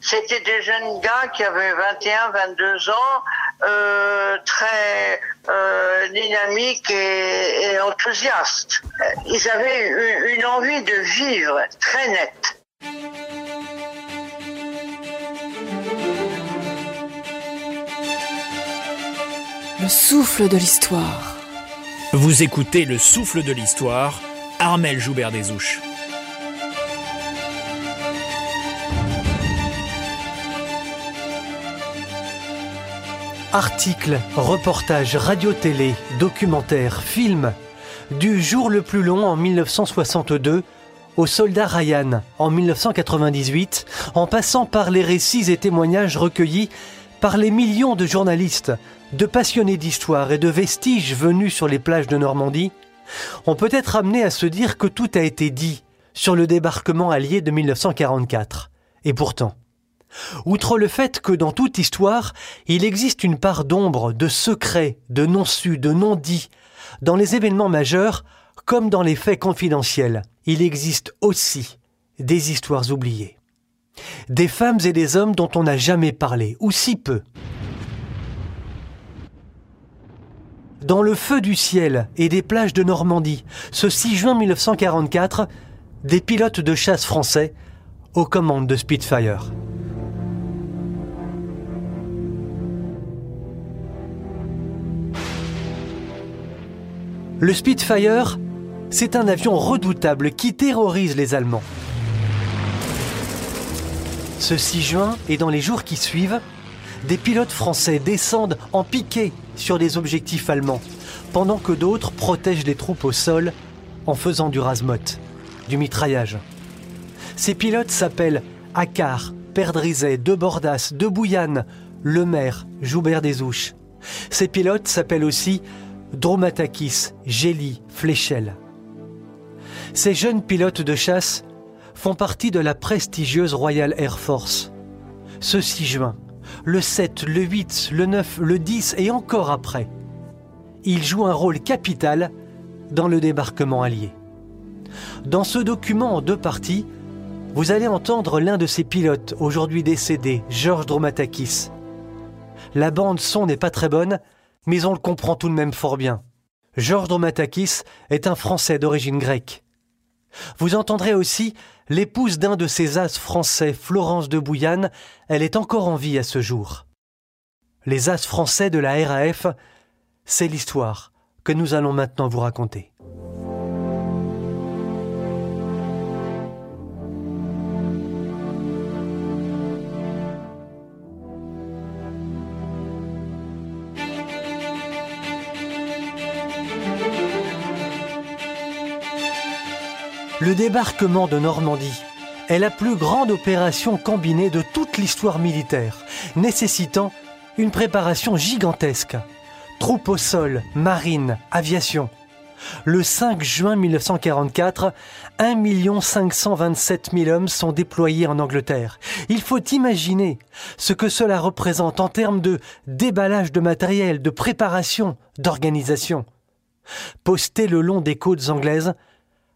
C'était des jeunes gars qui avaient 21, 22 ans, euh, très euh, dynamiques et, et, enthousiastes. Ils avaient une, une envie de vivre très nette. Le souffle de l'histoire. Vous écoutez Le souffle de l'histoire, Armel Joubert des Ouches. Articles, reportages, radio-télé, documentaires, films. Du jour le plus long en 1962 au soldat Ryan en 1998, en passant par les récits et témoignages recueillis par les millions de journalistes, de passionnés d'histoire et de vestiges venus sur les plages de Normandie, on peut être amené à se dire que tout a été dit sur le débarquement allié de 1944. Et pourtant, Outre le fait que dans toute histoire, il existe une part d'ombre, de secret, de non-su, de non-dit, dans les événements majeurs comme dans les faits confidentiels, il existe aussi des histoires oubliées. Des femmes et des hommes dont on n'a jamais parlé, ou si peu. Dans le feu du ciel et des plages de Normandie, ce 6 juin 1944, des pilotes de chasse français aux commandes de Spitfire. Le Spitfire, c'est un avion redoutable qui terrorise les Allemands. Ce 6 juin et dans les jours qui suivent, des pilotes français descendent en piqué sur des objectifs allemands, pendant que d'autres protègent les troupes au sol en faisant du rasmot, du mitraillage. Ces pilotes s'appellent Accard, Perdrizet, De Bordas, De Bouillane, Lemaire, Joubert des Ouches. Ces pilotes s'appellent aussi Dromatakis, Gély, Fléchel. Ces jeunes pilotes de chasse font partie de la prestigieuse Royal Air Force. Ce 6 juin, le 7, le 8, le 9, le 10 et encore après, ils jouent un rôle capital dans le débarquement allié. Dans ce document en deux parties, vous allez entendre l'un de ces pilotes, aujourd'hui décédé, Georges Dromatakis. La bande son n'est pas très bonne, mais on le comprend tout de même fort bien. Georges Dromatakis est un Français d'origine grecque. Vous entendrez aussi l'épouse d'un de ces as français, Florence de Bouillane, elle est encore en vie à ce jour. Les as français de la RAF, c'est l'histoire que nous allons maintenant vous raconter. Le débarquement de Normandie est la plus grande opération combinée de toute l'histoire militaire, nécessitant une préparation gigantesque. Troupes au sol, marine, aviation. Le 5 juin 1944, 1 527 000 hommes sont déployés en Angleterre. Il faut imaginer ce que cela représente en termes de déballage de matériel, de préparation, d'organisation. Postés le long des côtes anglaises,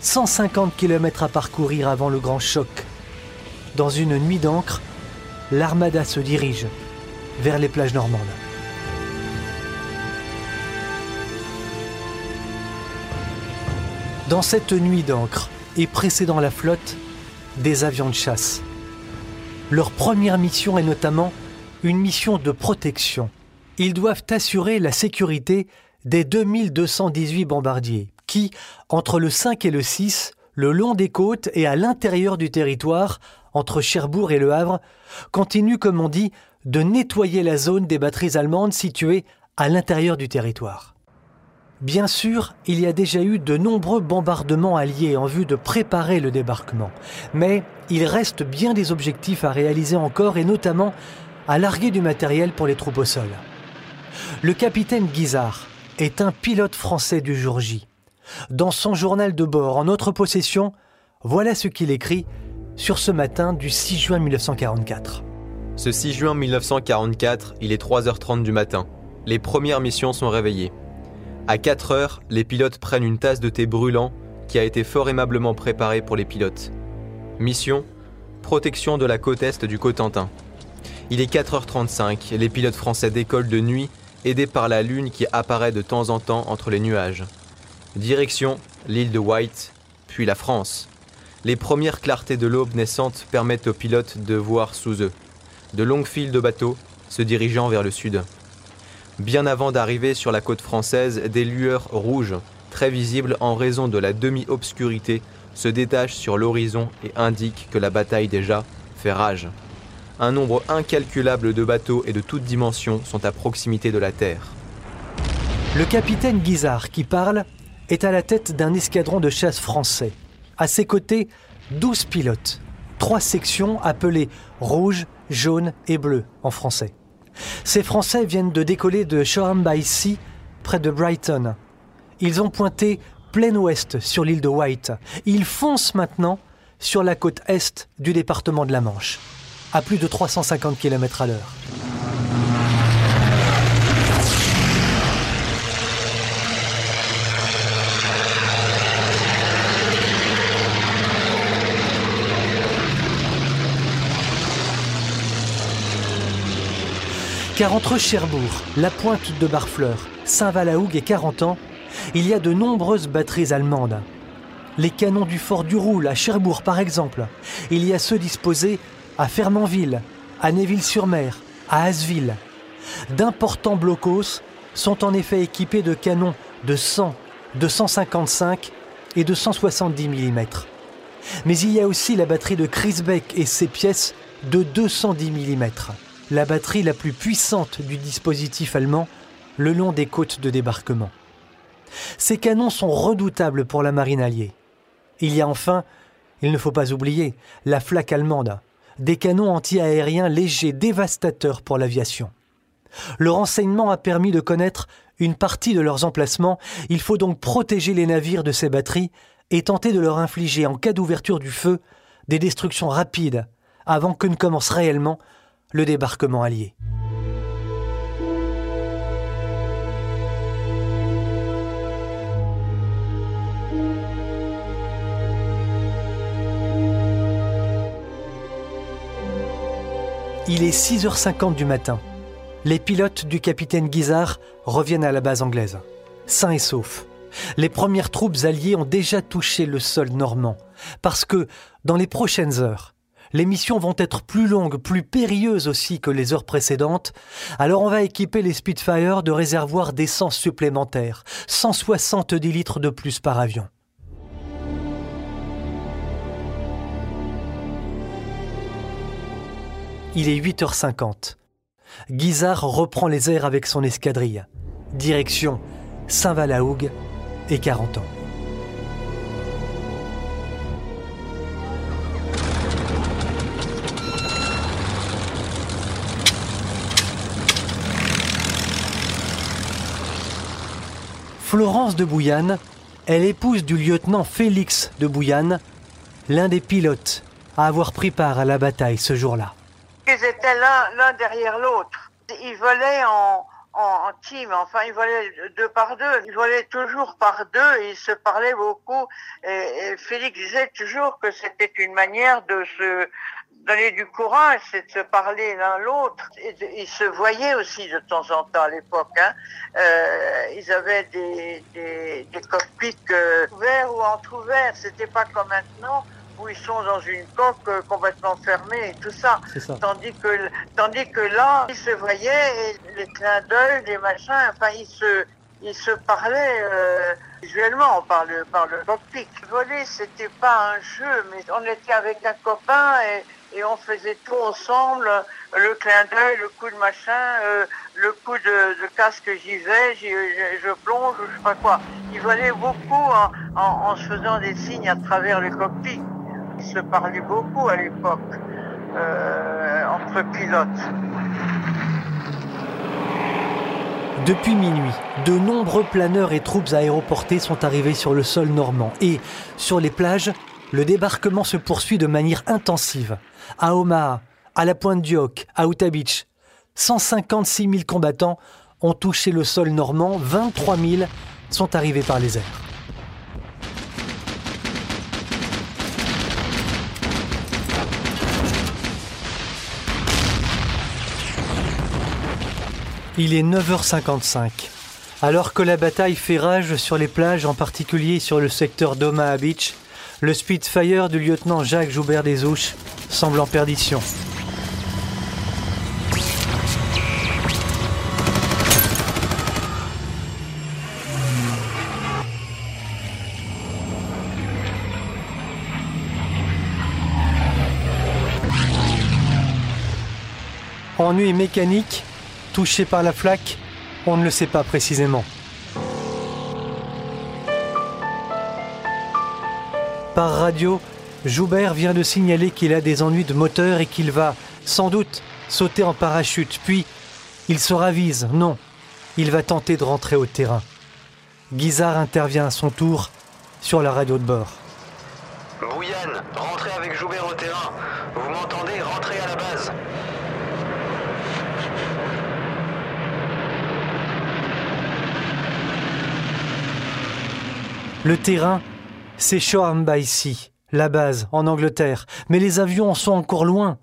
150 km à parcourir avant le grand choc. Dans une nuit d'encre, l'armada se dirige vers les plages normandes. Dans cette nuit d'encre et précédant la flotte, des avions de chasse. Leur première mission est notamment une mission de protection. Ils doivent assurer la sécurité des 2218 bombardiers, qui, entre le 5 et le 6, le long des côtes et à l'intérieur du territoire, entre Cherbourg et Le Havre, continuent, comme on dit, de nettoyer la zone des batteries allemandes situées à l'intérieur du territoire. Bien sûr, il y a déjà eu de nombreux bombardements alliés en vue de préparer le débarquement, mais il reste bien des objectifs à réaliser encore et notamment à larguer du matériel pour les troupes au sol. Le capitaine Guizard est un pilote français du jour J. Dans son journal de bord en notre possession, voilà ce qu'il écrit sur ce matin du 6 juin 1944. Ce 6 juin 1944, il est 3h30 du matin. Les premières missions sont réveillées. À 4 heures, les pilotes prennent une tasse de thé brûlant qui a été fort aimablement préparée pour les pilotes. Mission protection de la côte est du Cotentin. Il est 4h35, les pilotes français décollent de nuit, aidés par la lune qui apparaît de temps en temps entre les nuages. Direction l'île de White, puis la France. Les premières clartés de l'aube naissante permettent aux pilotes de voir sous eux de longues files de bateaux se dirigeant vers le sud. Bien avant d'arriver sur la côte française, des lueurs rouges, très visibles en raison de la demi-obscurité, se détachent sur l'horizon et indiquent que la bataille déjà fait rage. Un nombre incalculable de bateaux et de toutes dimensions sont à proximité de la Terre. Le capitaine Guizard qui parle est à la tête d'un escadron de chasse français. À ses côtés, 12 pilotes, trois sections appelées rouge, jaune et bleu en français. Ces Français viennent de décoller de Shoreham by Sea, près de Brighton. Ils ont pointé plein ouest sur l'île de White. Ils foncent maintenant sur la côte est du département de la Manche, à plus de 350 km à l'heure. 'Car entre Cherbourg, la pointe de Barfleur, Saint-Valahougue et Carentan, il y a de nombreuses batteries allemandes. Les canons du fort du Roule à Cherbourg par exemple. Il y a ceux disposés à Fermanville, à Néville-sur-Mer, à Asville. D'importants blocos sont en effet équipés de canons de 100, de 155 et de 170 mm. Mais il y a aussi la batterie de Krisbeck et ses pièces de 210 mm la batterie la plus puissante du dispositif allemand le long des côtes de débarquement. Ces canons sont redoutables pour la marine alliée. Il y a enfin, il ne faut pas oublier, la flaque allemande, des canons anti-aériens légers dévastateurs pour l'aviation. Le renseignement a permis de connaître une partie de leurs emplacements, il faut donc protéger les navires de ces batteries et tenter de leur infliger, en cas d'ouverture du feu, des destructions rapides avant que ne commence réellement le débarquement allié. Il est 6h50 du matin. Les pilotes du capitaine Guizard reviennent à la base anglaise, sains et saufs. Les premières troupes alliées ont déjà touché le sol normand, parce que, dans les prochaines heures, les missions vont être plus longues, plus périlleuses aussi que les heures précédentes, alors on va équiper les Spitfire de réservoirs d'essence supplémentaires, 170 litres de plus par avion. Il est 8h50. Guizard reprend les airs avec son escadrille. Direction Saint-Valahougue et 40 ans. Florence de Bouillane est l'épouse du lieutenant Félix de Bouillane, l'un des pilotes à avoir pris part à la bataille ce jour-là. Ils étaient l'un derrière l'autre. Ils volaient en, en, team, enfin ils volaient deux par deux, ils volaient toujours par deux et ils se parlaient beaucoup. Et, Félix disait toujours que c'était une manière de se donner du courage, c'est de se parler l'un l'autre. Ils se voyaient aussi de temps en temps à l'époque. Hein. Euh, ils avaient des, des, des cockpits euh, ouverts ou entrouverts. C'était pas comme maintenant où ils sont dans une coque euh, complètement fermée et tout ça. ça. Tandis que tandis que là, ils se voyaient et les clins d'œil, les machins, enfin ils se ils se parlaient euh, visuellement par le par le cockpit. Voler, c'était pas un jeu, mais on était avec un copain et et on faisait tout ensemble, le clin d'œil, le coup de machin, euh, le coup de, de casque j'y vais, je, je plonge, je sais pas quoi. Ils volaient beaucoup en, en, en, se faisant des signes à travers le cockpit. Ils se parlaient beaucoup à l'époque. euh, entre pilotes. Depuis minuit, de nombreux planeurs et troupes aéroportées sont arrivés sur le sol normand et, sur les plages, le débarquement se poursuit de manière intensive. À Omaha, à la Pointe du Hoc, à Utah Beach, 156 000 combattants ont touché le sol normand, 23 000 sont arrivés par les airs. Il est 9h55. Alors que la bataille fait rage sur les plages, en particulier sur le secteur d'Omaha Beach, le Spitfire du lieutenant Jacques Joubert des Ouches semble en perdition. Ennui mécanique, touché par la flaque, on ne le sait pas précisément. Par radio, Joubert vient de signaler qu'il a des ennuis de moteur et qu'il va, sans doute, sauter en parachute. Puis, il se ravise. Non, il va tenter de rentrer au terrain. Guizard intervient à son tour sur la radio de bord. Bouillane, rentrez avec Joubert au terrain. Vous m'entendez Rentrez à la base. Le terrain, c'est by Sea, la base, en Angleterre, mais les avions en sont encore loin.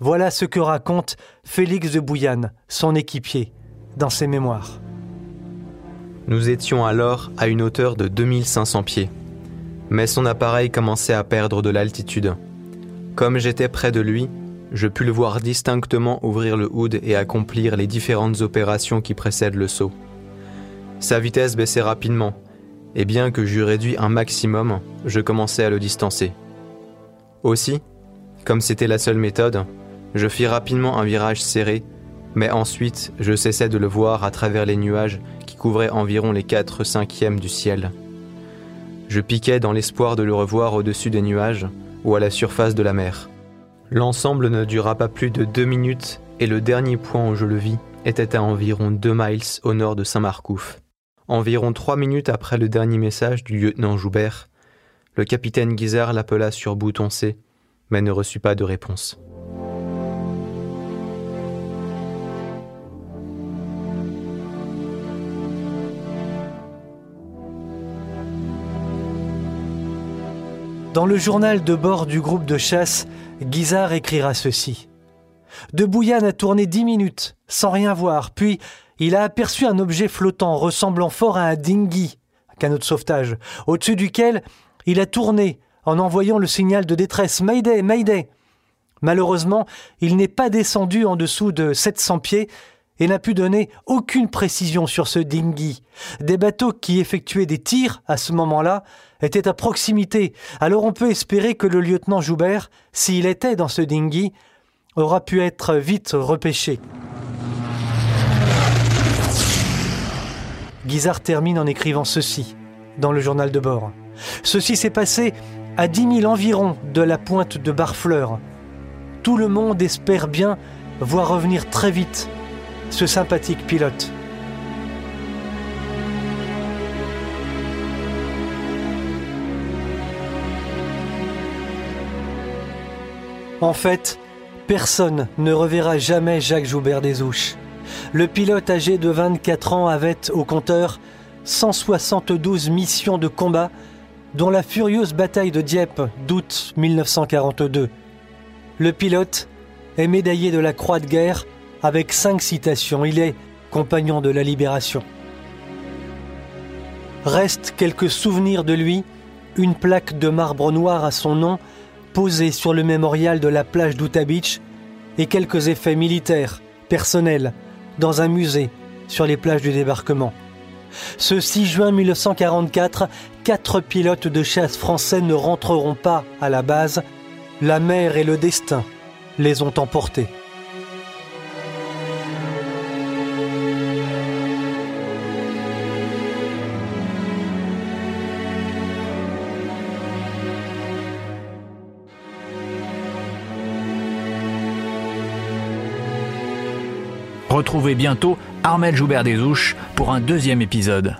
Voilà ce que raconte Félix de Bouillane, son équipier, dans ses mémoires. Nous étions alors à une hauteur de 2500 pieds. Mais son appareil commençait à perdre de l'altitude. Comme j'étais près de lui, je pus le voir distinctement ouvrir le hood et accomplir les différentes opérations qui précèdent le saut. Sa vitesse baissait rapidement, et bien que j'eus réduit un maximum, je commençais à le distancer. Aussi, comme c'était la seule méthode, je fis rapidement un virage serré, mais ensuite je cessai de le voir à travers les nuages qui couvraient environ les 4 cinquièmes du ciel. Je piquais dans l'espoir de le revoir au-dessus des nuages ou à la surface de la mer. L'ensemble ne dura pas plus de deux minutes et le dernier point où je le vis était à environ deux miles au nord de Saint-Marcouf. Environ trois minutes après le dernier message du lieutenant Joubert, le capitaine Guizard l'appela sur bouton C, mais ne reçut pas de réponse. Dans le journal de bord du groupe de chasse, Guizard écrira ceci. De Bouillane a tourné dix minutes, sans rien voir, puis il a aperçu un objet flottant ressemblant fort à un dinghy, un canot de sauvetage, au-dessus duquel il a tourné en envoyant le signal de détresse Mayday, Mayday. Malheureusement, il n'est pas descendu en dessous de 700 pieds et n'a pu donner aucune précision sur ce dinghy. Des bateaux qui effectuaient des tirs à ce moment-là étaient à proximité, alors on peut espérer que le lieutenant Joubert, s'il était dans ce dinghy, aura pu être vite repêché. Guizard termine en écrivant ceci dans le journal de bord. Ceci s'est passé à 10 000 environ de la pointe de Barfleur. Tout le monde espère bien voir revenir très vite ce sympathique pilote. En fait, personne ne reverra jamais Jacques Joubert des Ouches. Le pilote âgé de 24 ans avait au compteur 172 missions de combat, dont la furieuse bataille de Dieppe d'août 1942. Le pilote est médaillé de la Croix de guerre avec cinq citations. Il est compagnon de la libération. Restent quelques souvenirs de lui, une plaque de marbre noir à son nom posée sur le mémorial de la plage d'Utah Beach et quelques effets militaires, personnels, dans un musée sur les plages du débarquement. Ce 6 juin 1944, quatre pilotes de chasse français ne rentreront pas à la base. La mer et le destin les ont emportés. Retrouvez bientôt Armel Joubert des Ouches pour un deuxième épisode.